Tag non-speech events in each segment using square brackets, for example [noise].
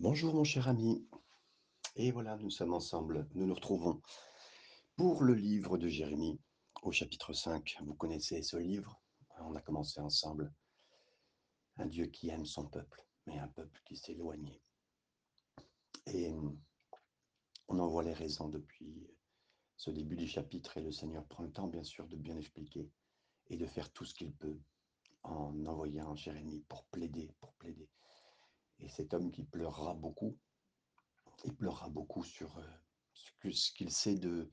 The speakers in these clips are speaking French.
Bonjour mon cher ami, et voilà, nous sommes ensemble, nous nous retrouvons pour le livre de Jérémie au chapitre 5. Vous connaissez ce livre, on a commencé ensemble. Un Dieu qui aime son peuple, mais un peuple qui s'éloigne. Et on en voit les raisons depuis ce début du chapitre et le Seigneur prend le temps bien sûr de bien expliquer et de faire tout ce qu'il peut en envoyant Jérémie pour plaider, pour plaider et cet homme qui pleurera beaucoup, il pleurera beaucoup sur euh, ce qu'il sait de,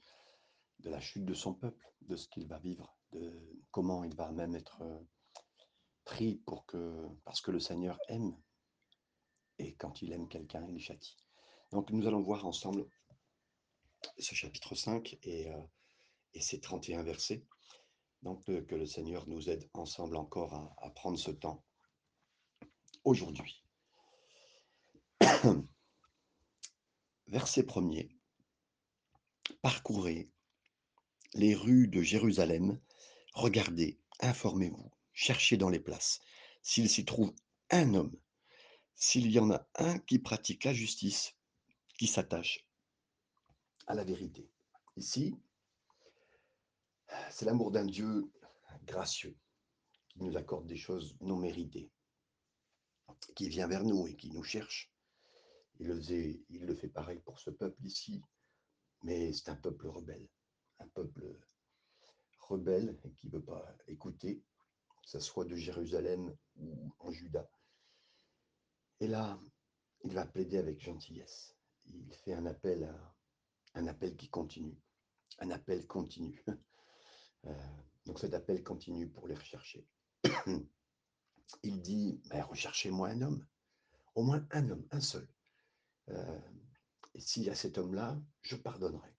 de la chute de son peuple, de ce qu'il va vivre, de comment il va même être euh, pris pour que, parce que le Seigneur aime, et quand il aime quelqu'un, il châtie. Donc nous allons voir ensemble ce chapitre 5 et, euh, et ces 31 versets. Donc que le Seigneur nous aide ensemble encore à, à prendre ce temps aujourd'hui. [coughs] Verset premier. Parcourez les rues de Jérusalem, regardez, informez-vous, cherchez dans les places s'il s'y trouve un homme, s'il y en a un qui pratique la justice, qui s'attache à la vérité. Ici, c'est l'amour d'un Dieu gracieux qui nous accorde des choses non méritées, qui vient vers nous et qui nous cherche il le, fait pareil pour ce peuple ici, mais c'est un peuple rebelle, un peuple rebelle qui ne veut pas écouter, que ce soit de Jérusalem ou en Juda. Et là, il va plaider avec gentillesse. Il fait un appel, un appel qui continue, un appel continu. [laughs] Euh, donc cet appel continue pour les rechercher. [clears throat] Il dit, ben, recherchez-moi un homme, au moins un homme, un seul, euh, s'il y a cet homme-là, je pardonnerai.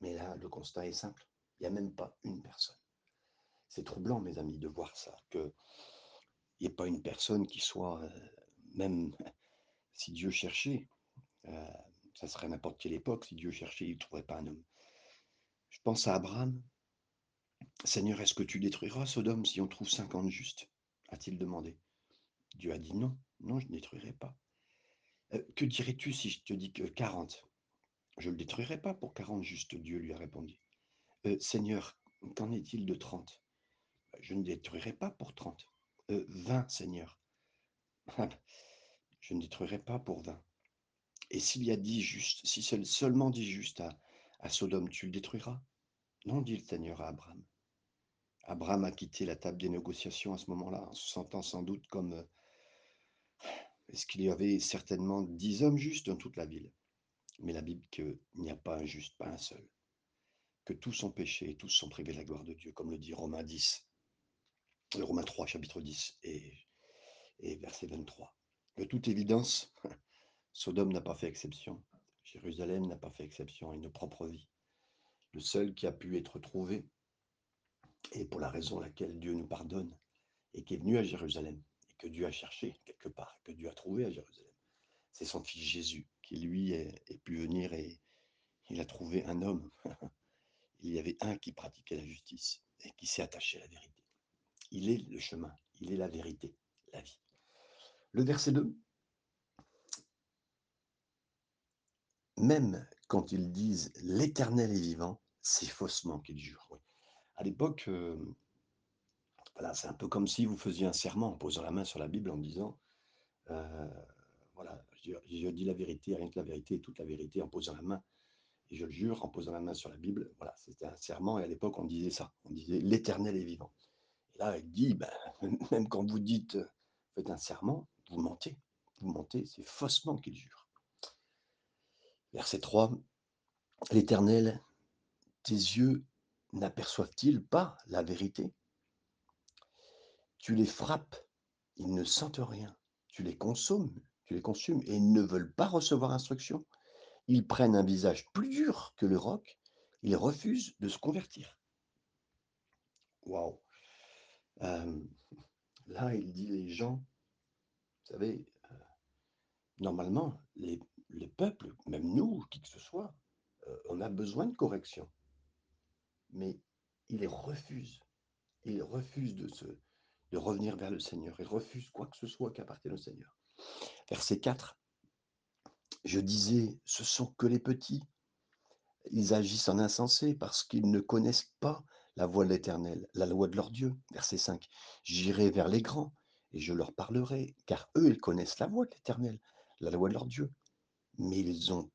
Mais là, le constat est simple. Il n'y a même pas une personne. C'est troublant, mes amis, de voir ça, qu'il n'y ait pas une personne qui soit, euh, même [laughs] si Dieu cherchait, euh, ça serait n'importe quelle époque, si Dieu cherchait, il ne trouverait pas un homme. Je pense à Abraham. Seigneur, est-ce que tu détruiras Sodome si on trouve 50 justes? A-t-il demandé. Dieu a dit non, non, je ne détruirai pas. Euh, que dirais-tu si je te dis que 40 Je ne le détruirai pas pour 40 juste, Dieu lui a répondu. Euh, Seigneur, qu'en est-il de 30 Je ne détruirai pas pour 30. 20, euh, Seigneur. [laughs] je ne détruirai pas pour 20. Et s'il y a 10 justes, si seulement 10 justes à, à Sodome, tu le détruiras? Non, dit le Seigneur à Abraham. Abraham a quitté la table des négociations à ce moment-là, en se sentant sans doute comme est-ce qu'il y avait certainement dix hommes justes dans toute la ville Mais la Bible qu'il n'y a pas un juste, pas un seul. Que tous sont péchés et tous sont privés de la gloire de Dieu, comme le dit Romains 10, euh, Romains 3, chapitre 10 et, et verset 23. De toute évidence, [laughs] Sodome n'a pas fait exception. Jérusalem n'a pas fait exception à une propre vie. Le seul qui a pu être trouvé, et pour la raison laquelle Dieu nous pardonne, et qui est venu à Jérusalem, que Dieu a cherché quelque part, que Dieu a trouvé à Jérusalem. C'est son fils Jésus qui, lui, est, pu venir et il a trouvé un homme. [laughs] il y avait un qui pratiquait la justice et qui s'est attaché à la vérité. Il est le chemin, il est la vérité, la vie. Le verset 2. Même quand ils disent l'Éternel est vivant, c'est faussement qu'ils jurent. À l'époque, euh, c'est un peu comme si vous faisiez un serment en posant la main sur la Bible en disant euh, voilà, je, dis la vérité, rien que la vérité toute la vérité en posant la main. Et je le jure en posant la main sur la Bible. Voilà, c'était un serment et à l'époque on disait ça. On disait l'Éternel est vivant. Et là, il dit ben, [laughs] même quand vous dites faites un serment, vous mentez. Vous mentez, c'est faussement qu'il jure. Verset 3 L'Éternel, tes yeux n'aperçoivent-ils pas la vérité? Tu les frappes, ils ne sentent rien. Tu les consommes, tu les consumes et ils ne veulent pas recevoir instruction. Ils prennent un visage plus dur que le roc. Ils refusent de se convertir. Waouh. là, il dit les gens, vous savez, euh, normalement, les, les, peuples, même nous, qui que ce soit, euh, on a besoin de correction. Mais ils refusent. Ils refusent de se, de revenir vers le Seigneur. Il refuse quoi que ce soit qui appartienne au Seigneur. Verset 4. Je disais, ce sont que les petits. Ils agissent en insensé parce qu'ils ne connaissent pas la voie de l'Éternel, la loi de leur Dieu. Verset 5. J'irai vers les grands et je leur parlerai, car eux, ils connaissent la voie de l'Éternel, la loi de leur Dieu. Mais ils ont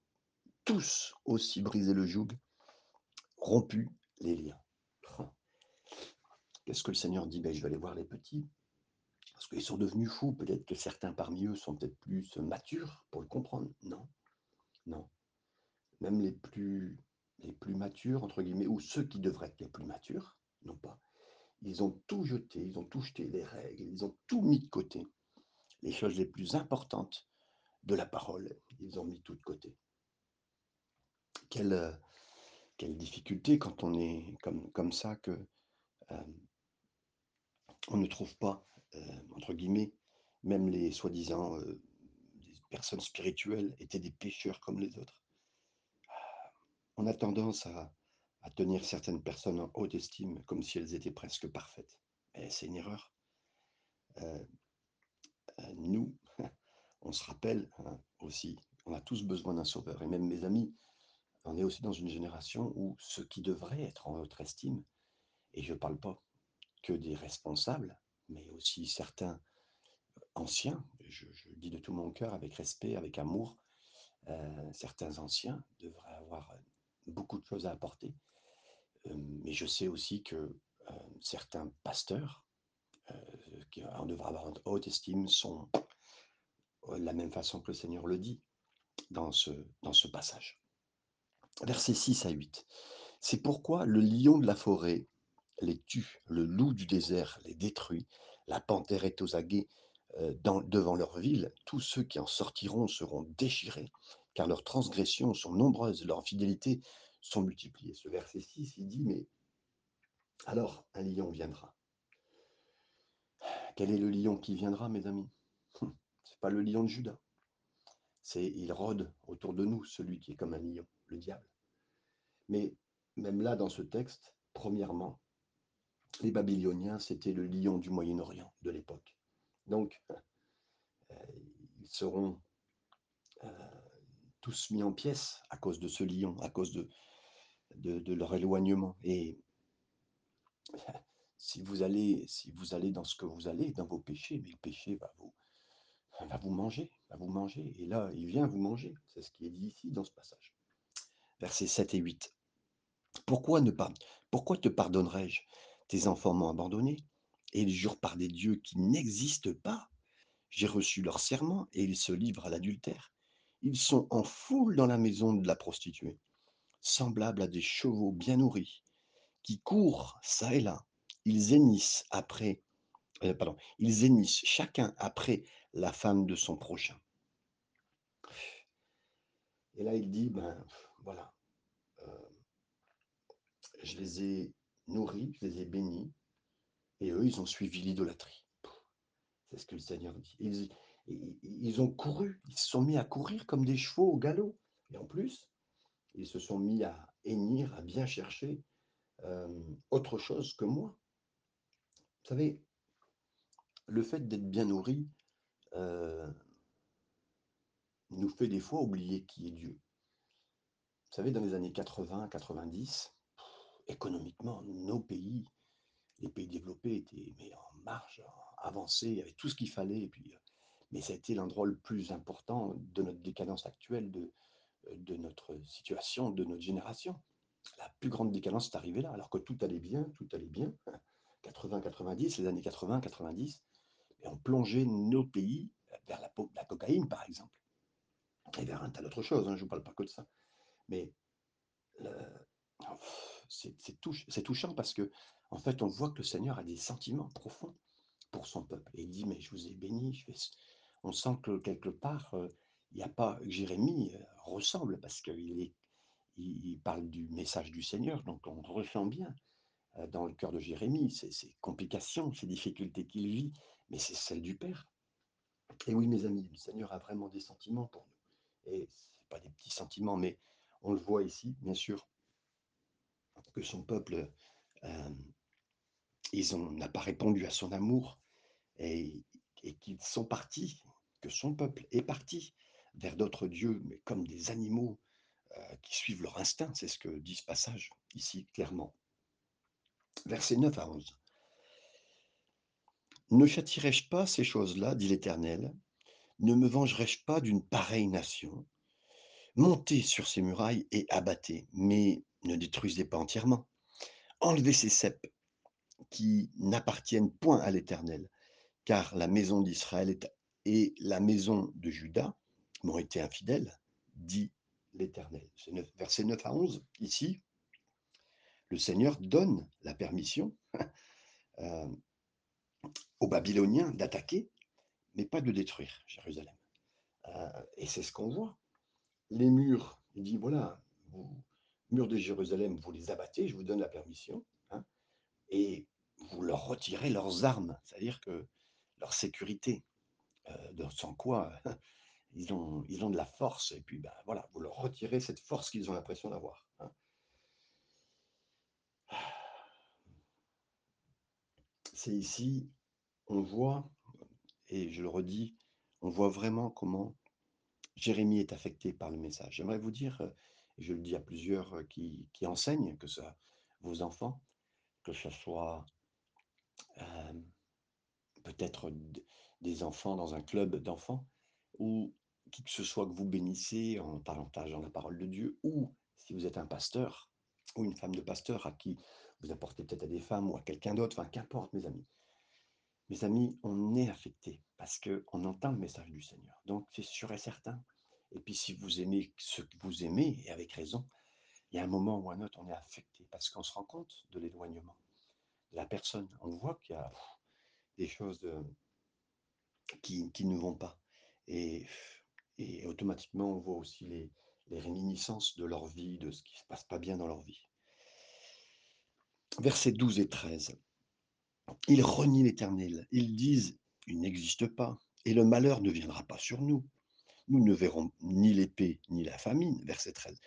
tous aussi brisé le joug, rompu les liens. Qu'est-ce que le Seigneur dit ben, Je vais aller voir les petits, parce qu'ils sont devenus fous. Peut-être que certains parmi eux sont peut-être plus matures pour le comprendre. Non, non. Même les plus, les plus matures, entre guillemets, ou ceux qui devraient être les plus matures, non pas. Ils ont tout jeté, ils ont tout jeté, les règles, ils ont tout mis de côté. Les choses les plus importantes de la parole, ils ont mis tout de côté. Quelle, euh, quelle difficulté quand on est comme, comme ça que euh, on ne trouve pas, euh, entre guillemets, même les soi-disant personnes spirituelles étaient des pécheurs comme les autres. On a tendance à, tenir certaines personnes en haute estime comme si elles étaient presque parfaites. Et c'est une erreur. nous, [laughs] on se rappelle hein, aussi, on a tous besoin d'un sauveur. Et même mes amis, on est aussi dans une génération où ceux qui devraient être en haute estime, et je ne parle pas que des responsables, mais aussi certains anciens, je, dis de tout mon cœur, avec respect, avec amour, euh, certains anciens devraient avoir beaucoup de choses à apporter. Euh, mais je sais aussi que euh, certains pasteurs, qui en devraient avoir une haute estime, sont de la même façon que le Seigneur le dit dans ce, dans ce passage. Versets 6 à 8. C'est pourquoi le lion de la forêt les tue, le loup du désert les détruit, la panthère est aux aguets devant leur ville, tous ceux qui en sortiront seront déchirés, car leurs transgressions sont nombreuses, leurs fidélités sont multipliées. Ce verset 6, il dit, mais alors un lion viendra. Quel est le lion qui viendra, mes amis? C'est pas le lion de Judas. C'est il rôde autour de nous, celui qui est comme un lion, le diable. Mais même là, dans ce texte, premièrement, les Babyloniens, c'était le lion du Moyen-Orient de l'époque. Donc, euh, ils seront euh, tous mis en pièces à cause de ce lion, à cause de, leur éloignement. Et [laughs] si vous, allez, si vous allez dans ce que vous allez, dans vos péchés, mais le péché va vous, va vous manger, va vous manger. Et là, il vient vous manger. C'est ce qui est dit ici dans ce passage. Versets 7 et 8. Pourquoi, ne pas, pourquoi te pardonnerai-je tes enfants m'ont abandonné, et ils jurent par des dieux qui n'existent pas. J'ai reçu leur serment, et ils se livrent à l'adultère. Ils sont en foule dans la maison de la prostituée, semblables à des chevaux bien nourris, qui courent çà et là. Ils hennissent après, euh, pardon, ils hennissent chacun après la femme de son prochain. Et là, il dit, ben voilà, euh, je les ai nourris, je les ai bénis, et eux, ils ont suivi l'idolâtrie. C'est ce que le Seigneur dit. Ils, ont couru, ils se sont mis à courir comme des chevaux au galop. Et en plus, ils se sont mis à hennir, à bien chercher euh, autre chose que moi. Vous savez, le fait d'être bien nourri euh, nous fait des fois oublier qui est Dieu. Vous savez, dans les années 80, 90, économiquement, nos pays, les pays développés étaient mais en marge, avancés, il tout ce qu'il fallait. Puis, euh, mais ça a été l'endroit le plus important de notre décadence actuelle, de, de notre situation, de notre génération. La plus grande décadence est arrivée là, alors que tout allait bien, tout allait bien. [laughs] 80-90, les années 80-90, et on plongeait nos pays vers la, cocaïne, par exemple, et vers un tas d'autres choses, hein, je ne vous parle pas que de ça. Mais c'est touchant parce que, en fait, on voit que le Seigneur a des sentiments profonds pour son peuple. Et il dit, mais je vous ai béni. On sent que quelque part, euh, il n'y a pas. Jérémie euh, ressemble parce qu'il il, parle du message du Seigneur, donc on ressent bien euh, dans le cœur de Jérémie ces, complications, ces difficultés qu'il vit, mais c'est celle du Père. Et oui, mes amis, le Seigneur a vraiment des sentiments pour nous. Et ce pas des petits sentiments, mais on le voit ici, bien sûr, que son peuple, euh, n'a pas répondu à son amour et, et qu'ils sont partis, que son peuple est parti vers d'autres dieux, mais comme des animaux euh, qui suivent leur instinct. C'est ce que dit ce passage ici, clairement. Versets 9 à 11. Ne châtirai-je pas ces choses-là, dit l'Éternel? Ne me vengerai-je pas d'une pareille nation? Montez sur ces murailles et abattez, mais ne détruisez pas entièrement. Enlevez ces cèpes qui n'appartiennent point à l'Éternel, car la maison d'Israël et la maison de Juda m'ont été infidèles, dit l'Éternel. Verset 9 à 11, ici, le Seigneur donne la permission [laughs] euh, aux Babyloniens d'attaquer, mais pas de détruire Jérusalem. Euh, et c'est ce qu'on voit. Les murs, il dit, voilà, murs de Jérusalem, vous les abattez, je vous donne la permission, hein, et vous leur retirez leurs armes, c'est-à-dire que leur sécurité, euh, sans quoi [laughs] ils ont, ils ont de la force, et puis ben, voilà, vous leur retirez cette force qu'ils ont l'impression d'avoir. Hein. C'est ici, on voit, et je le redis, on voit vraiment comment Jérémie est affecté par le message. J'aimerais vous dire, je le dis à plusieurs qui, qui enseignent, que ce soit vos enfants, que ce soit euh, peut-être des enfants dans un club d'enfants, ou qui que ce soit que vous bénissez en partageant la parole de Dieu, ou si vous êtes un pasteur ou une femme de pasteur à qui vous apportez peut-être à des femmes ou à quelqu'un d'autre, enfin qu'importe mes amis. Mes amis, on est affecté parce qu'on entend le message du Seigneur. Donc c'est sûr et certain. Et puis si vous aimez ce que vous aimez, et avec raison, il y a un moment ou un autre, on est affecté parce qu'on se rend compte de l'éloignement de la personne. On voit qu'il y a des choses qui, qui ne vont pas. Et et automatiquement, on voit aussi les, réminiscences de leur vie, de ce qui ne se passe pas bien dans leur vie. Versets 12 et 13. Ils renient l'Éternel. Ils disent, il n'existe pas, et le malheur ne viendra pas sur nous. Nous ne verrons ni l'épée ni la famine. Verset 13.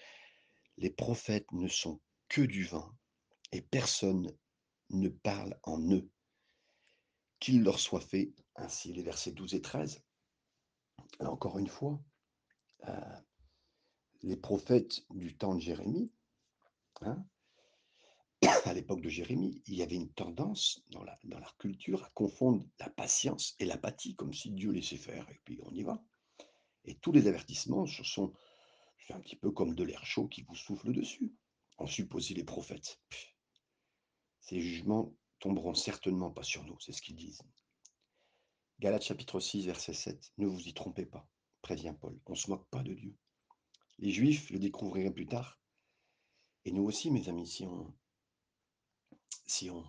Les prophètes ne sont que du vin, et personne ne parle en eux. Qu'il leur soit fait ainsi. Les versets 12 et 13 encore une fois, euh, les prophètes du temps de Jérémie, hein, [coughs] à l'époque de Jérémie, il y avait une tendance dans, la, dans leur culture à confondre la patience et l'apathie, comme si Dieu laissait faire, et puis on y va. Et tous les avertissements, sont un petit peu comme de l'air chaud qui vous souffle dessus. En supposé les prophètes. Ces jugements tomberont certainement pas sur nous, c'est ce qu'ils disent. Galates chapitre 6, verset 7. Ne vous y trompez pas, prévient Paul. On ne se moque pas de Dieu. Les Juifs le découvriraient plus tard. Et nous aussi, mes amis, si on si on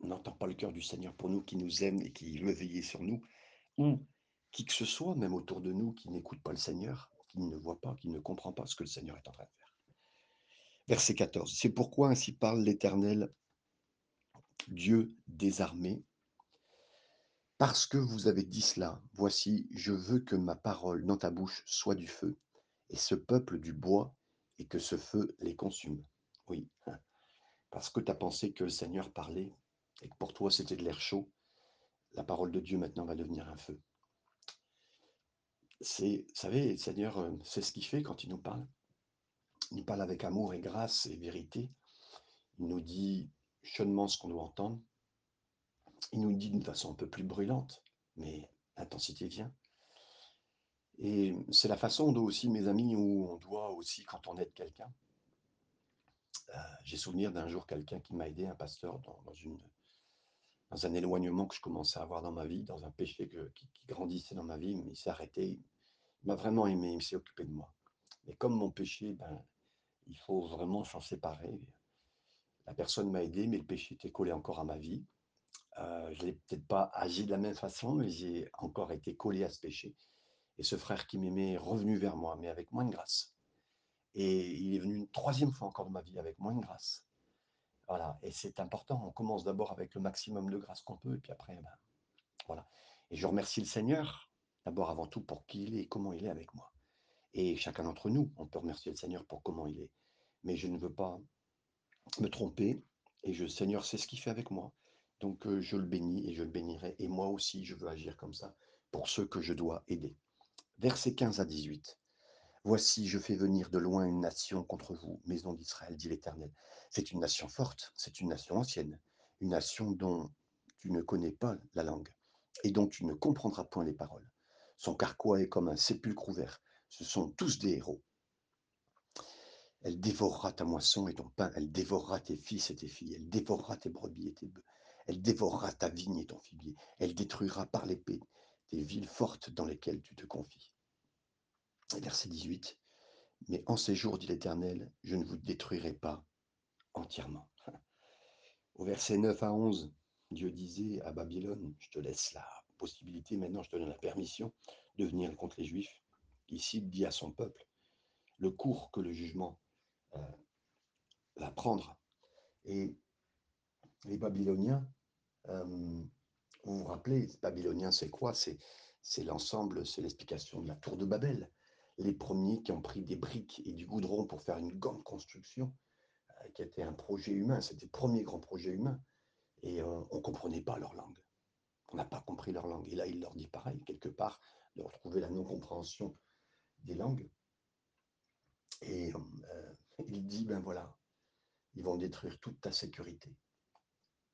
n'entend pas le cœur du Seigneur pour nous, qui nous aime et qui veut veiller sur nous, ou qui que ce soit, même autour de nous, qui n'écoute pas le Seigneur, qui ne voit pas, qui ne comprend pas ce que le Seigneur est en train de faire. Verset 14. C'est pourquoi ainsi parle l'Éternel, Dieu désarmé, parce que vous avez dit cela, voici, je veux que ma parole dans ta bouche soit du feu, et ce peuple du bois, et que ce feu les consume. Oui, [laughs] parce que tu as pensé que le Seigneur parlait, et que pour toi c'était de l'air chaud, la parole de Dieu maintenant va devenir un feu. C'est, vous savez, le Seigneur, euh, c'est ce qu'il fait quand il nous parle. Il nous parle avec amour et grâce et vérité. Il nous dit chaudement ce qu'on doit entendre il nous dit d'une façon un peu plus brûlante, mais l'intensité vient. Et c'est la façon dont aussi, mes amis, où on doit aussi, quand on aide quelqu'un, euh, j'ai souvenir d'un jour quelqu'un qui m'a aidé, un pasteur, dans, une, dans un éloignement que je commençais à avoir dans ma vie, dans un péché qui, grandissait dans ma vie, mais il s'est arrêté. Il m'a vraiment aimé, il s'est occupé de moi. Mais comme mon péché, ben, il faut vraiment s'en séparer. La personne m'a aidé, mais le péché était collé encore à ma vie. Euh, je n'ai peut-être pas agi de la même façon, mais j'ai encore été collé à ce péché. Et ce frère qui m'aimait est revenu vers moi, mais avec moins de grâce. Et il est venu une troisième fois encore dans ma vie avec moins de grâce. Voilà, et c'est important. On commence d'abord avec le maximum de grâce qu'on peut, et puis après, ben, voilà. Et je remercie le Seigneur, d'abord avant tout, pour qui il est et comment il est avec moi. Et chacun d'entre nous, on peut remercier le Seigneur pour comment il est. Mais je ne veux pas me tromper, et le Seigneur sait ce qu'il fait avec moi. Donc je le bénis et je le bénirai. Et moi aussi, je veux agir comme ça pour ceux que je dois aider. Versets 15 à 18. Voici, je fais venir de loin une nation contre vous, maison d'Israël, dit l'Éternel. C'est une nation forte, c'est une nation ancienne, une nation dont tu ne connais pas la langue et dont tu ne comprendras point les paroles. Son carquois est comme un sépulcre ouvert. Ce sont tous des héros. Elle dévorera ta moisson et ton pain, elle dévorera tes fils et tes filles, elle dévorera tes brebis et tes bœufs, elle dévorera ta vigne et ton figuier, elle détruira par l'épée tes villes fortes dans lesquelles tu te confies. Verset 18. Mais en ces jours, dit l'Éternel, je ne vous détruirai pas entièrement. Au verset 9 à 11, Dieu disait à Babylone, je te laisse la possibilité, maintenant je te donne la permission de venir contre les Juifs. Ici, il dit à son peuple le cours que le jugement euh, va prendre. Et les Babyloniens, euh, vous vous rappelez, Babyloniens, c'est quoi? C'est l'ensemble, c'est l'explication de la tour de Babel. Les premiers qui ont pris des briques et du goudron pour faire une grande construction, euh, qui était un projet humain, c'était le premier grand projet humain. Et on ne comprenait pas leur langue. On n'a pas compris leur langue. Et là, il leur dit pareil, quelque part, de retrouver la non-compréhension des langues. Et euh, il dit, ben voilà, ils vont détruire toute ta sécurité.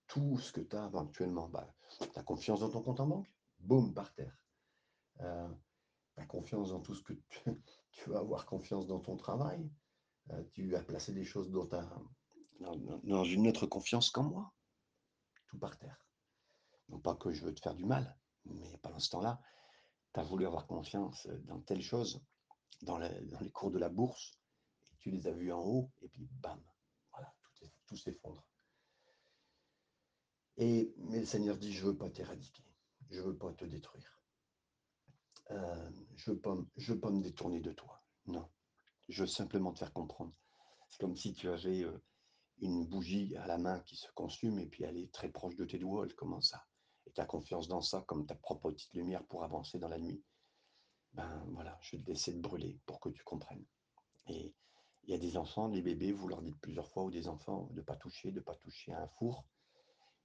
Tout ce que tu as éventuellement. Ben, tu as confiance dans ton compte en banque Boum, par terre. Tu as confiance dans tout ce que tu, [laughs] tu, vas avoir confiance dans ton travail. Euh, tu as placé des choses dans, ta, dans, dans une autre confiance qu'en moi. Tout par terre. Non pas que je veux te faire du mal, mais pendant ce temps-là, tu as voulu avoir confiance dans telle chose dans, les cours de la bourse, et tu les as vus en haut, et puis bam, voilà, tout, s'effondre. Et mais le Seigneur dit, je ne veux pas t'éradiquer, je ne veux pas te détruire. Euh, je ne veux, pas, me détourner de toi. Non, je veux simplement te faire comprendre. C'est comme si tu avais euh, une bougie à la main qui se consume et puis elle est très proche de tes doigts, elle commence à... Et tu as confiance dans ça comme ta propre petite lumière pour avancer dans la nuit ben voilà, je vais te laisser te brûler pour que tu comprennes. Et il y a des enfants, des bébés, vous leur dites plusieurs fois, ou des enfants, de ne pas toucher, de ne pas toucher à un four,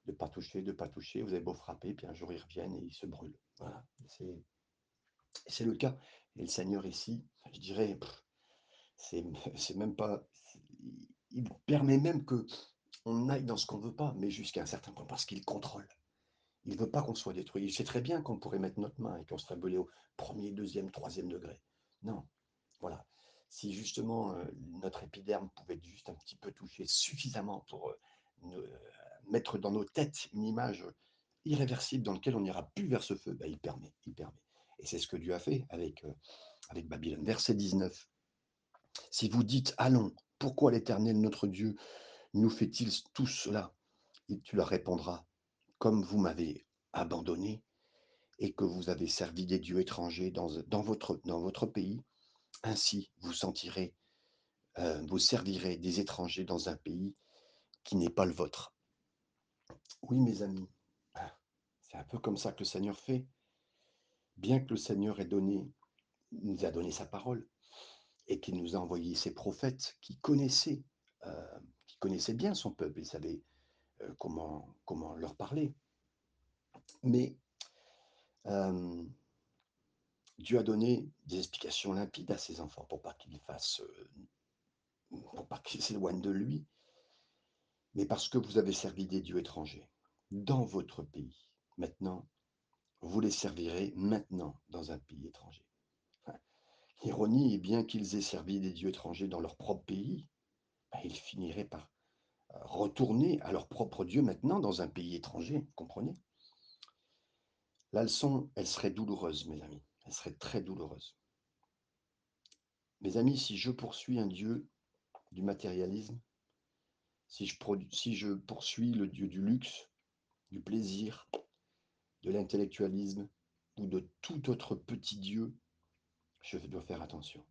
de ne pas toucher, de ne pas toucher. Vous avez beau frapper, puis un jour ils reviennent et ils se brûlent. Voilà, le cas. Et le Seigneur ici, je dirais, [laughs] c'est même pas. Il permet même que on aille dans ce qu'on ne veut pas, mais jusqu'à un certain point, parce qu'il contrôle. Il ne veut pas qu'on soit détruit. Il sait très bien qu'on pourrait mettre notre main et qu'on serait brûlé au premier, deuxième, troisième degré. Non. Voilà. Si justement euh, notre épiderme pouvait être juste un petit peu touché suffisamment pour euh, euh, mettre dans nos têtes une image irréversible dans laquelle on n'ira plus vers ce feu, ben, il permet, il permet. Et c'est ce que Dieu a fait avec, avec Babylone. Verset 19. Si vous dites, allons, pourquoi l'Éternel, notre Dieu, nous fait-il tout cela? Et tu leur répondras, comme vous m'avez abandonné et que vous avez servi des dieux étrangers dans, votre, dans votre pays, ainsi vous sentirez, euh, vous servirez des étrangers dans un pays qui n'est pas le vôtre. Oui, mes amis, c'est un peu comme ça que le Seigneur fait. Bien que le Seigneur ait donné, nous a donné sa parole et qu'il nous a envoyé ses prophètes qui connaissaient, euh, qui connaissaient bien son peuple, ils savaient euh, comment, comment leur parler. Mais euh, Dieu a donné des explications limpides à ses enfants pour pas qu'ils fassent, pour pas qu'ils [laughs] s'éloignent de lui, mais parce que vous avez servi des dieux étrangers dans votre pays. Maintenant, vous les servirez maintenant dans un pays étranger. Ironie, bien qu'ils aient servi des dieux étrangers dans leur propre pays, ben, ils finiraient par retourner à leur propre Dieu maintenant dans un pays étranger, comprenez? La leçon, elle serait douloureuse, mes amis, elle serait très douloureuse. Mes amis, si je poursuis un Dieu du matérialisme, si je poursuis le Dieu du luxe, du plaisir, de l'intellectualisme ou de tout autre petit Dieu, je dois faire attention.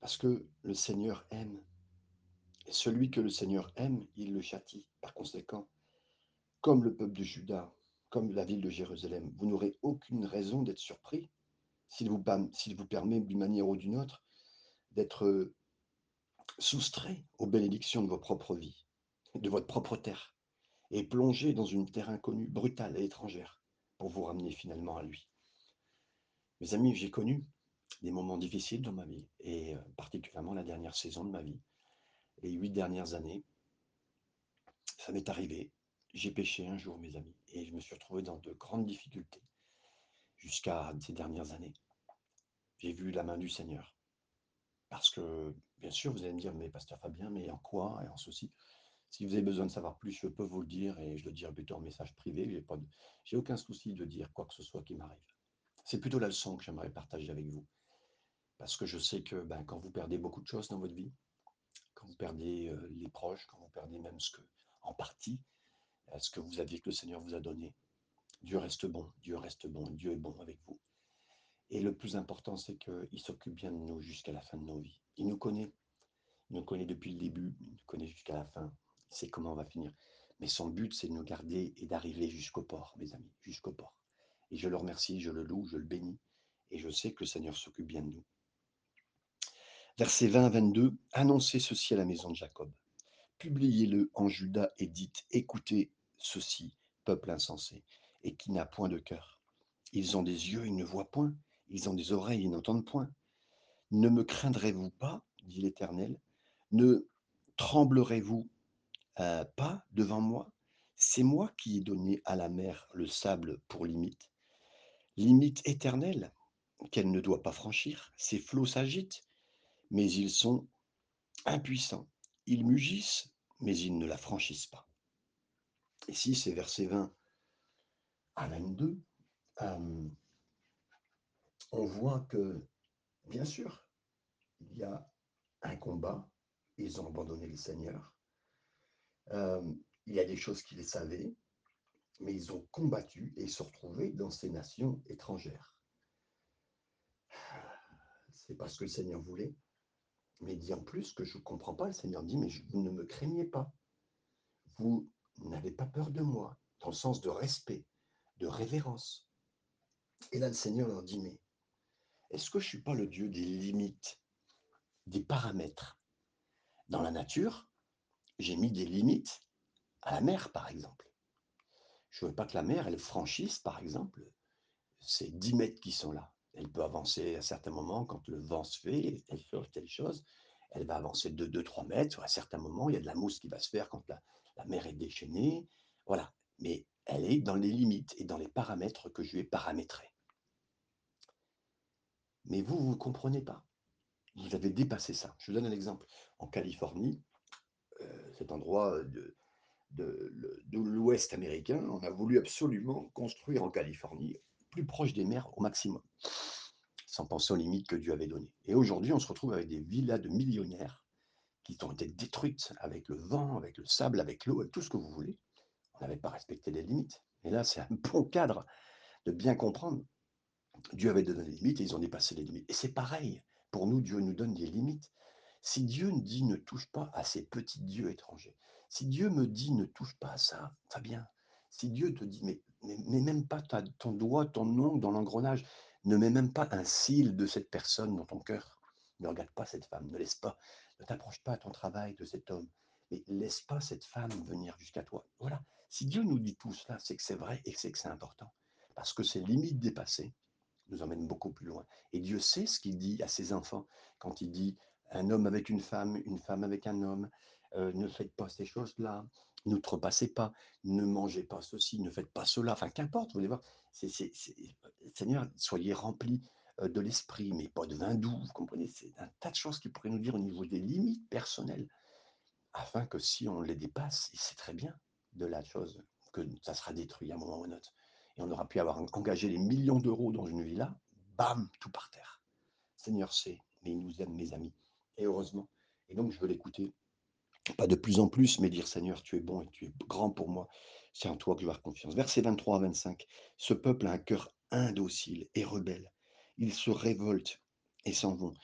Parce que le Seigneur aime et celui que le Seigneur aime, il le châtie. Par conséquent, comme le peuple de Juda, comme la ville de Jérusalem, vous n'aurez aucune raison d'être surpris s'il vous, permet d'une manière ou d'une autre d'être soustrait aux bénédictions de vos propres vies, de votre propre terre, et plongé dans une terre inconnue, brutale et étrangère, pour vous ramener finalement à lui. Mes amis, j'ai connu des moments difficiles dans ma vie et heu, particulièrement la dernière saison de ma vie. Les 8 dernières années, ça m'est arrivé. J'ai péché un jour, mes amis, et je me suis retrouvé dans de grandes difficultés jusqu'à ces dernières années. J'ai vu la main du Seigneur parce que, bien sûr, vous allez me dire: «Mais pasteur Fabien, mais en quoi et en ceci?» Si vous avez besoin de savoir plus, je peux vous le dire et je le dirai plutôt en message privé. J'ai j'ai aucun souci de dire quoi que ce soit qui m'arrive. C'est plutôt la leçon que j'aimerais partager avec vous. Parce que je sais que, ben, quand vous perdez beaucoup de choses dans votre vie, quand vous perdez, heu, les proches, quand vous perdez même ce que en partie, heu, ce que vous aviez, que le Seigneur vous a donné, Dieu reste bon, Dieu reste bon, Dieu est bon avec vous. Et le plus important, c'est qu'il s'occupe bien de nous jusqu'à la fin de nos vies. Il nous connaît, il nous connaît depuis le début, il nous connaît jusqu'à la fin, sait comment on va finir. Mais son but, c'est de nous garder et d'arriver jusqu'au port, mes amis, jusqu'au port. Et je le remercie, je le loue, je le bénis, et je sais que le Seigneur s'occupe bien de nous. Versets 20 à 22, annoncez ceci à la maison de Jacob. Publiez-le en Juda et dites, écoutez ceci, peuple insensé, et qui n'a point de cœur. Ils ont des yeux, ils ne voient point, ils ont des oreilles, ils n'entendent point. Ne me craindrez-vous pas, dit l'Éternel, ne tremblerez-vous euh, pas devant moi C'est moi qui ai donné à la mer le sable pour limite, limite éternelle qu'elle ne doit pas franchir. Ses flots s'agitent, mais ils sont impuissants. Ils mugissent, mais ils ne la franchissent pas. Ici, c'est verset 20 à 22. Euh, on voit que, bien sûr, il y a un combat. Ils ont abandonné le Seigneur. Euh, il y a des choses qu'ils savaient, mais ils ont combattu et se retrouvé dans ces nations étrangères. C'est parce que le Seigneur voulait. Mais il dit en plus que je ne comprends pas, le Seigneur dit, mais vous ne me craignez pas. Vous n'avez pas peur de moi, dans le sens de respect, de révérence. Et là, le Seigneur leur dit, mais est-ce que je ne suis pas le Dieu des limites, des paramètres Dans la nature, j'ai mis des limites à la mer, par exemple. Je ne veux pas que la mer, elle franchisse, par exemple, ces 10 mètres qui sont là. Elle peut avancer à certains moments quand le vent se fait, elle fait telle chose. Elle va avancer de 2-3 mètres. À certains moments, il y a de la mousse qui va se faire quand la, la mer est déchaînée. Voilà. Mais elle est dans les limites et dans les paramètres que je lui ai paramétrés. Mais vous, vous ne comprenez pas. Vous avez dépassé ça. Je vous donne un exemple. En Californie, cet endroit de, de, de l'ouest américain, on a voulu absolument construire en Californie, plus proche des mers au maximum, sans penser aux limites que Dieu avait données. Et aujourd'hui, on se retrouve avec des villas de millionnaires qui ont été détruites avec le vent, avec le sable, avec l'eau, avec tout ce que vous voulez. On n'avait pas respecté les limites. Et là, c'est un [laughs] bon cadre de bien comprendre. Dieu avait donné des limites et ils ont dépassé les limites. Et c'est pareil. Pour nous, Dieu nous donne des limites. Si Dieu nous dit ne touche pas à ces petits dieux étrangers, si Dieu me dit ne touche pas à ça, bien. Si Dieu te dit mais, mais, même pas ton doigt, ton ongle dans l'engrenage, ne mets même pas un cil de cette personne dans ton cœur. Ne regarde pas cette femme, ne laisse pas, ne t'approche pas à ton travail de cet homme, mais laisse pas cette femme venir jusqu'à toi. Voilà. Si Dieu nous dit tout cela, c'est que c'est vrai et c'est que c'est important. Parce que ces limites dépassées nous emmènent beaucoup plus loin. Et Dieu sait ce qu'il dit à ses enfants quand il dit un homme avec une femme, une femme avec un homme, euh, ne faites pas ces choses-là, n'outrepassez pas, ne mangez pas ceci, ne faites pas cela, enfin qu'importe, vous voulez voir, Seigneur, soyez remplis euh, de l'esprit, mais pas de vin doux, vous comprenez, c'est un tas de choses qu'il pourrait nous dire au niveau des limites personnelles, afin que si on les dépasse, et c'est très bien de la chose, que ça sera détruit à un moment ou un autre, et on aura pu avoir engagé des millions d'euros dans une villa, bam, tout par terre. Seigneur sait, mais il nous aime, mes amis, et heureusement. Et donc, je veux l'écouter pas de plus en plus, mais dire Seigneur, tu es bon et tu es grand pour moi. C'est en toi que je vais avoir confiance. Verset 23 à 25. Ce peuple a un cœur indocile et rebelle. Ils se révoltent et s'en vont.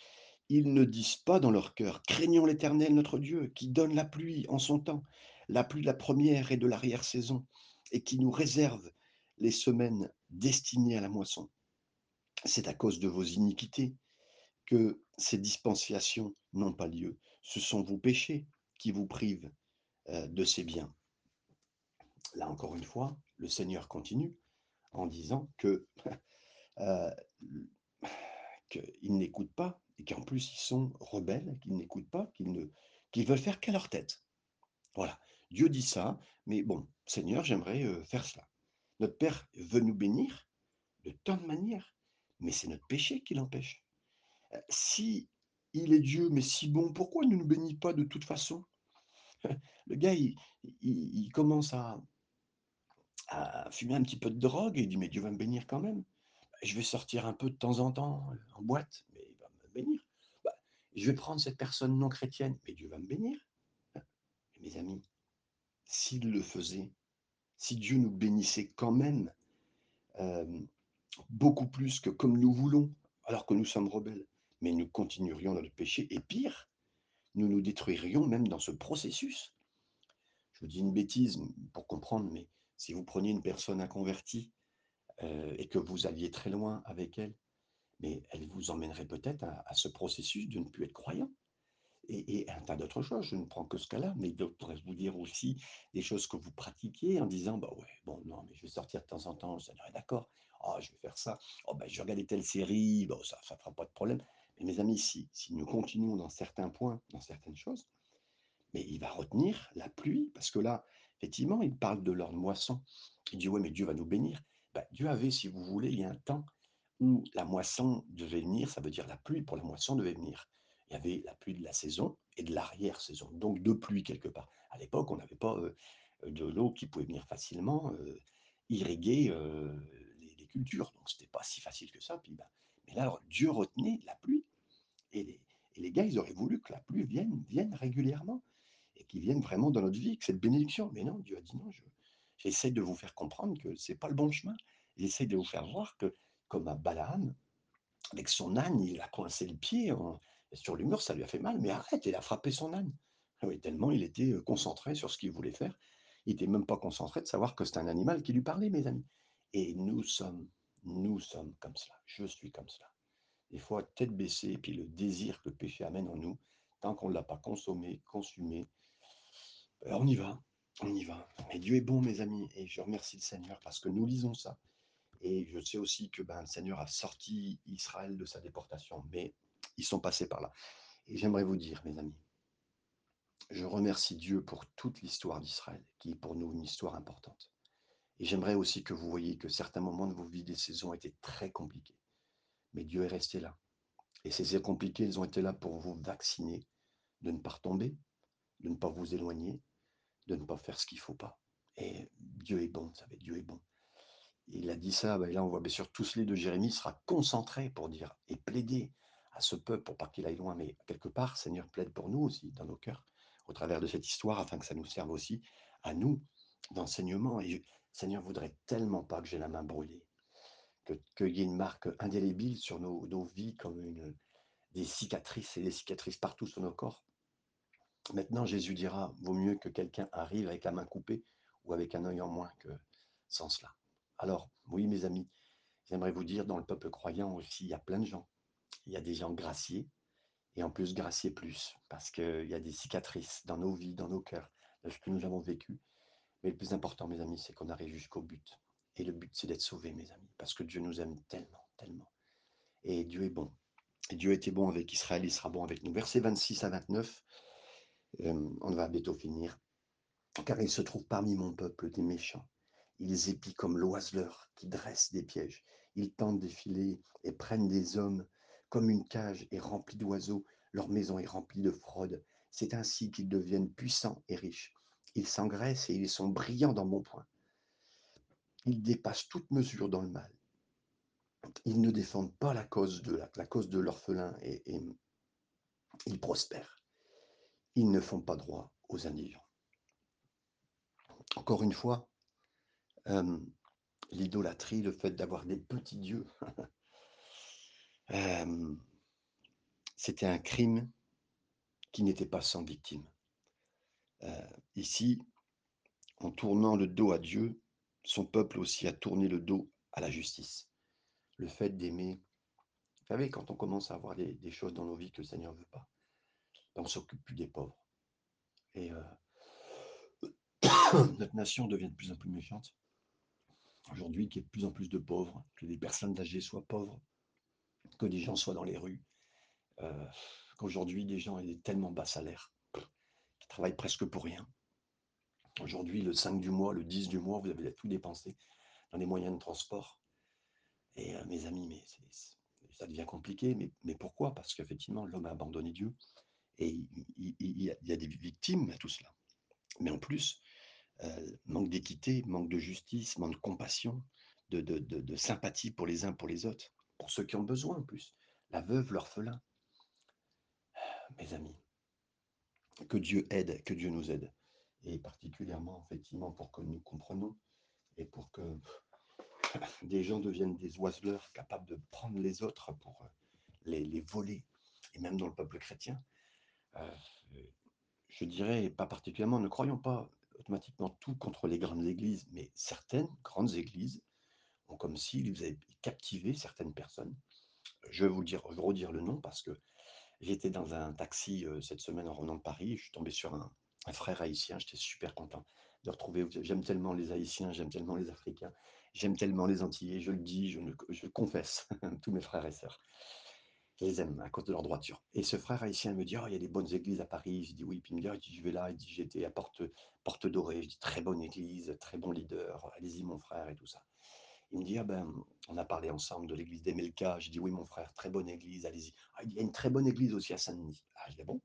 Ils ne disent pas dans leur cœur, craignons l'Éternel notre Dieu, qui donne la pluie en son temps, la pluie de la première et de l'arrière-saison, et qui nous réserve les semaines destinées à la moisson. C'est à cause de vos iniquités que ces dispensations n'ont pas lieu. Ce sont vos péchés qui vous prive de ses biens. Là encore une fois, le Seigneur continue en disant que [laughs] qu'ils n'écoutent pas et qu'en plus ils sont rebelles, qu'ils n'écoutent pas, qu'ils ne veulent faire qu'à leur tête. Voilà, Dieu dit ça, mais bon, Seigneur, j'aimerais euh, faire cela. Notre Père veut nous bénir de tant de manières, mais c'est notre péché qui l'empêche. Si il est Dieu, mais si bon, pourquoi ne nous bénit pas de toute façon? [laughs] Le gars, il, commence à, fumer un petit peu de drogue et il dit, mais Dieu va me bénir quand même. Je vais sortir un peu de temps en temps euh, en boîte, mais il va me bénir. Bah, je vais prendre cette personne non chrétienne, mais Dieu va me bénir. Mes amis, s'il le faisait, si Dieu nous bénissait quand même, euh, beaucoup plus que comme nous voulons, alors que nous sommes rebelles, mais nous continuerions dans le péché, et pire, nous nous détruirions même dans ce processus. Je vous dis une bêtise pour comprendre, mais si vous preniez une personne inconvertie euh, et que vous alliez très loin avec elle, mais elle vous emmènerait peut-être à, ce processus de ne plus être croyant. Et, un tas d'autres choses, je ne prends que ce cas-là, mais d'autres pourraient vous dire aussi des choses que vous pratiquiez en disant, bah ouais, bon, non, mais je vais sortir de temps en temps, ça est d'accord, oh, je vais faire ça, oh, bah, je vais regarder telle série, ça ne fera pas de problème. Mais mes amis, si, nous continuons dans certains points, dans certaines choses, mais il va retenir la pluie, parce que là, effectivement, il parle de leur moisson. Il dit, ouais, mais Dieu va nous bénir. Bah, Dieu avait, si vous voulez, il y a un temps où la moisson devait venir, ça veut dire la pluie pour la moisson devait venir. Il y avait la pluie de la saison et de l'arrière-saison, donc deux pluies quelque part. À l'époque, on n'avait pas euh, de l'eau qui pouvait venir facilement euh, irriguer euh, les, cultures, donc c'était pas si facile que ça. Puis, bah, mais là, Dieu retenait la pluie et les, gars, ils auraient voulu que la pluie vienne, vienne régulièrement et qu'ils viennent vraiment dans notre vie, que cette bénédiction. Mais non, Dieu a dit non, je, j'essaie de vous faire comprendre que c'est pas le bon chemin. J'essaie de vous faire voir que, comme à Balaam, avec son âne, il a coincé le pied sur le ça lui a fait mal, mais arrête, il a frappé son âne. Ah tellement il était euh, concentré sur ce qu'il voulait faire. Il n'était même pas concentré de savoir que c'était un animal qui lui parlait, mes amis. Et nous sommes, nous sommes comme cela. Je suis comme cela. Des fois, tête baissée, et puis le désir que le péché amène en nous, tant qu'on ne l'a pas consommé, consumé, ben, on y va, on y va. Mais Dieu est bon, mes amis, et je remercie le Seigneur parce que nous lisons ça. Et je sais aussi que ben, le Seigneur a sorti Israël de sa déportation, mais ils sont passés par là. Et j'aimerais vous dire, mes amis, je remercie Dieu pour toute l'histoire d'Israël, qui est pour nous une histoire importante. Et j'aimerais aussi que vous voyez que certains moments de vos vies, des saisons étaient très compliqués. Mais Dieu est resté là. Et ces saisons compliquées, elles ont été là pour vous vacciner de ne pas retomber, de ne pas vous éloigner, de ne pas faire ce qu'il ne faut pas. Et Dieu est bon, vous savez, Dieu est bon. Il a dit ça, ben là on voit bien sûr tout ce livre de Jérémie sera concentré pour dire et plaider à ce peuple pour pas qu'il aille loin. Mais quelque part, Seigneur plaide pour nous aussi, dans nos cœurs, au travers de cette histoire, afin que ça nous serve aussi à nous d'enseignement. Et Seigneur voudrait tellement pas que j'ai la main brûlée, qu'il y ait une marque indélébile sur nos, vies comme des cicatrices et des cicatrices partout sur nos corps. Maintenant, Jésus dira, vaut mieux que quelqu'un arrive avec la main coupée ou avec un œil en moins que sans cela. Alors, oui, mes amis, j'aimerais vous dire, dans le peuple croyant aussi, il y a plein de gens. Il y a des gens graciés, et en plus graciés plus, parce qu'il y a des cicatrices dans nos vies, dans nos cœurs, de ce que nous avons vécu. Mais le plus important, mes amis, c'est qu'on arrive jusqu'au but. Et le but, c'est d'être sauvé, mes amis, parce que Dieu nous aime tellement, tellement. Et Dieu est bon. Et Dieu était bon avec Israël, il sera bon avec nous. Versets 26 à 29, euh, on va bientôt finir. Car il se trouve parmi mon peuple des méchants. Ils épient comme l'oiseleur qui dresse des pièges. Ils tentent des filets et prennent des hommes comme une cage est remplie d'oiseaux. Leur maison est remplie de fraude. C'est ainsi qu'ils deviennent puissants et riches. Ils s'engraissent et ils sont brillants dans mon point. Ils dépassent toute mesure dans le mal. Ils ne défendent pas la cause de, l'orphelin et, et ils prospèrent. Ils ne font pas droit aux indigents. Encore une fois, euh, l'idolâtrie, le fait d'avoir des petits dieux, [laughs] euh, c'était un crime qui n'était pas sans victime. Euh, ici, en tournant le dos à Dieu, son peuple aussi a tourné le dos à la justice. Le fait d'aimer, vous savez, quand on commence à avoir des, des choses dans nos vies que le Seigneur ne veut pas, ben on s'occupe plus des pauvres. Et euh, [coughs] notre nation devient de plus en plus méchante. Aujourd'hui, qu'il y ait de plus en plus de pauvres, que les personnes âgées soient pauvres, que des gens soient dans les rues, euh, qu'aujourd'hui des gens aient des tellement bas salaires, qui travaillent presque pour rien. Aujourd'hui, le 5 du mois, le 10 du mois, vous avez tout dépensé dans les moyens de transport. Et euh, mes amis, mais ça devient compliqué. Mais, pourquoi? Parce qu'effectivement, l'homme a abandonné Dieu. Et il, y a, des victimes à tout cela. Mais en plus, euh, manque d'équité, manque de justice, manque de compassion, de, de, sympathie pour les uns pour les autres, pour ceux qui ont besoin en plus. La veuve, l'orphelin. Mes amis, que Dieu aide, que Dieu nous aide. Et particulièrement, effectivement, pour que nous comprenions et pour que [laughs] des gens deviennent des oiseleurs capables de prendre les autres pour euh, les, voler. Et même dans le peuple chrétien, euh, je dirais pas particulièrement, ne croyons pas automatiquement tout contre les grandes églises, mais certaines grandes églises ont comme s'ils avaient captivé certaines personnes. Je vais vous dire, redire le nom parce que j'étais dans un taxi euh, cette semaine en revenant de Paris, je suis tombé sur un, frère haïtien, j'étais super content de retrouver, j'aime tellement les haïtiens, j'aime tellement les africains, j'aime tellement les antillais, je le dis, je, je confesse, [laughs] tous mes frères et sœurs. Je les aime à cause de leur droiture. Et ce frère haïtien me dit oh, il y a des bonnes églises à Paris. Je dis Oui. Puis il me dit oh, Je vais là. Il dit J'étais à Porte, Dorée. Je dis Très bonne église, très bon leader. Allez-y, mon frère, et tout ça. Il me dit ah ben, On a parlé ensemble de l'église d'Emelka. Je dis Oui, mon frère, très bonne église. Allez-y. Ah, il y a une très bonne église aussi à Saint-Denis. Ah, je ah Bon?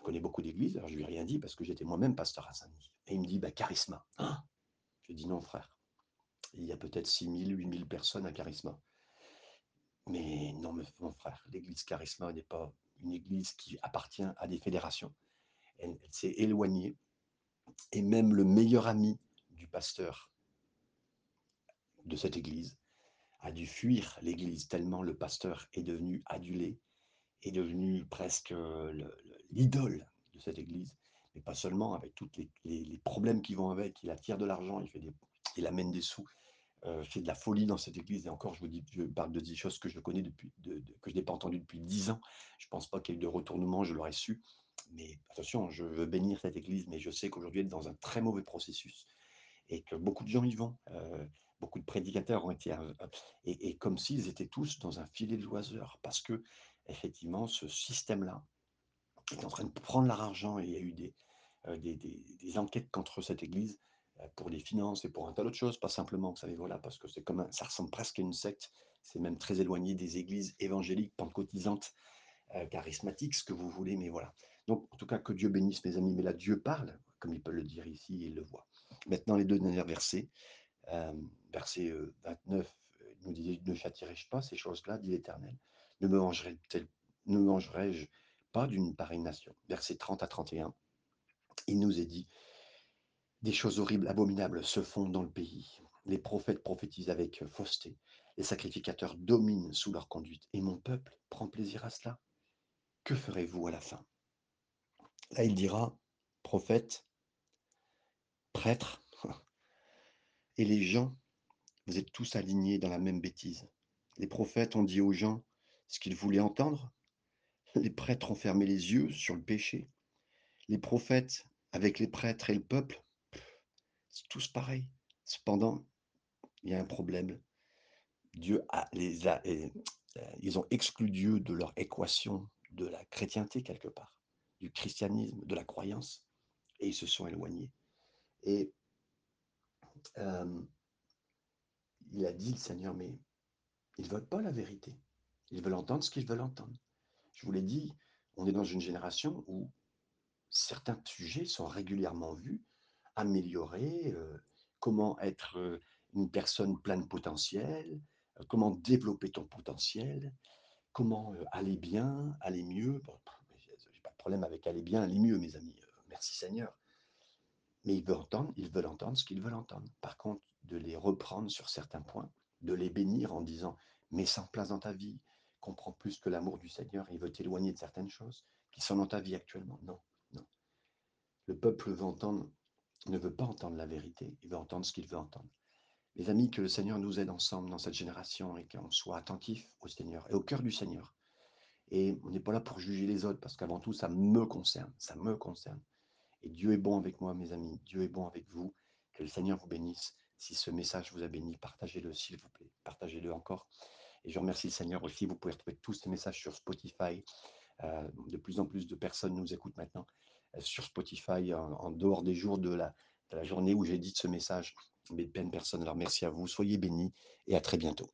Je connais beaucoup d'églises. Alors je lui ai rien dit parce que j'étais moi-même pasteur à Saint-Denis. Et il me dit bah, Charisma. Ah je dis Non, frère. Il y a peut-être 6 000, 8 000 personnes à Charisma. Mais non, mon frère, l'église Charisma n'est pas une église qui appartient à des fédérations. Elle, s'est éloignée. Et même le meilleur ami du pasteur de cette église a dû fuir l'église tellement le pasteur est devenu adulé, est devenu presque l'idole de cette église. Mais pas seulement, avec tous les, problèmes qui vont avec. Il attire de l'argent, il, il amène des sous, euh, fait de la folie dans cette église. Et encore, je vous dis, je parle de des choses que je connais depuis, que je n'ai pas entendues depuis dix ans. Je ne pense pas qu'il y ait eu de retournement, je l'aurais su. Mais attention, je veux bénir cette église, mais je sais qu'aujourd'hui, elle est dans un très mauvais processus et que beaucoup de gens y vont. Euh, beaucoup de prédicateurs ont été. Euh, et, et, comme s'ils étaient tous dans un filet de loiseurs, parce que, effectivement, ce système-là est en train de prendre l'argent et il y a eu des, des, des, enquêtes contre cette église pour les finances et pour un tas d'autres choses, pas simplement, vous savez, voilà, parce que c'est comme ça ressemble presque à une secte, c'est même très éloigné des églises évangéliques, pentecôtisantes, euh, charismatiques, ce que vous voulez, mais voilà. Donc, en tout cas, que Dieu bénisse mes amis, mais là, Dieu parle, comme il peut le dire ici, il le voit. Maintenant, les deux derniers versets, verset 29, il nous dit, ne châtirai-je pas ces choses-là, dit l'Éternel, ne me mangerai-je pas d'une nation Verset 30 à 31, il nous est dit, des choses horribles, abominables se font dans le pays. Les prophètes prophétisent avec fausseté. Les sacrificateurs dominent sous leur conduite. Et mon peuple prend plaisir à cela. Que ferez-vous à la fin? Là, il dira, prophète, prêtre, [laughs] et les gens, vous êtes tous alignés dans la même bêtise. Les prophètes ont dit aux gens ce qu'ils voulaient entendre. Les prêtres ont fermé les yeux sur le péché. Les prophètes, avec les prêtres et le peuple, c'est tous pareil. Cependant, il y a un problème. Dieu les euh, ils ont exclu Dieu de leur équation de la chrétienté quelque part, du christianisme, de la croyance, et ils se sont éloignés. Et euh, il a dit, le Seigneur, mais ils veulent pas la vérité. Ils veulent entendre ce qu'ils veulent entendre. Je vous l'ai dit, on est dans une génération où certains sujets sont régulièrement vus améliorer, euh, comment être euh, une personne pleine de potentiel, euh, comment développer ton potentiel, comment aller bien, aller mieux. Bon, j'ai pas de problème avec aller bien, aller mieux, mes amis. merci Seigneur. Mais ils veulent entendre, ils veulent entendre ce qu'ils veulent entendre. Par contre, de les reprendre sur certains points, de les bénir en disant mets ça en place dans ta vie, comprends plus que l'amour du Seigneur, il veut t'éloigner de certaines choses qui sont dans ta vie actuellement. Non, non. Le peuple veut entendre ne veut pas entendre la vérité, il veut entendre ce qu'il veut entendre. Mes amis, que le Seigneur nous aide ensemble dans cette génération et qu'on soit attentif au Seigneur et au cœur du Seigneur. Et on n'est pas là pour juger les autres, parce qu'avant tout, ça me concerne, ça me concerne. Et Dieu est bon avec moi, mes amis, Dieu est bon avec vous. Que le Seigneur vous bénisse. Si ce message vous a béni, partagez-le, s'il vous plaît. Partagez-le encore. Et je remercie le Seigneur aussi, vous pouvez retrouver tous ces messages sur Spotify. Euh, de plus en plus de personnes nous écoutent maintenant euh, sur Spotify en, dehors des jours de la, de journée où j'édite ce message. Mais de peine personne, alors merci à vous, soyez bénis et à très bientôt.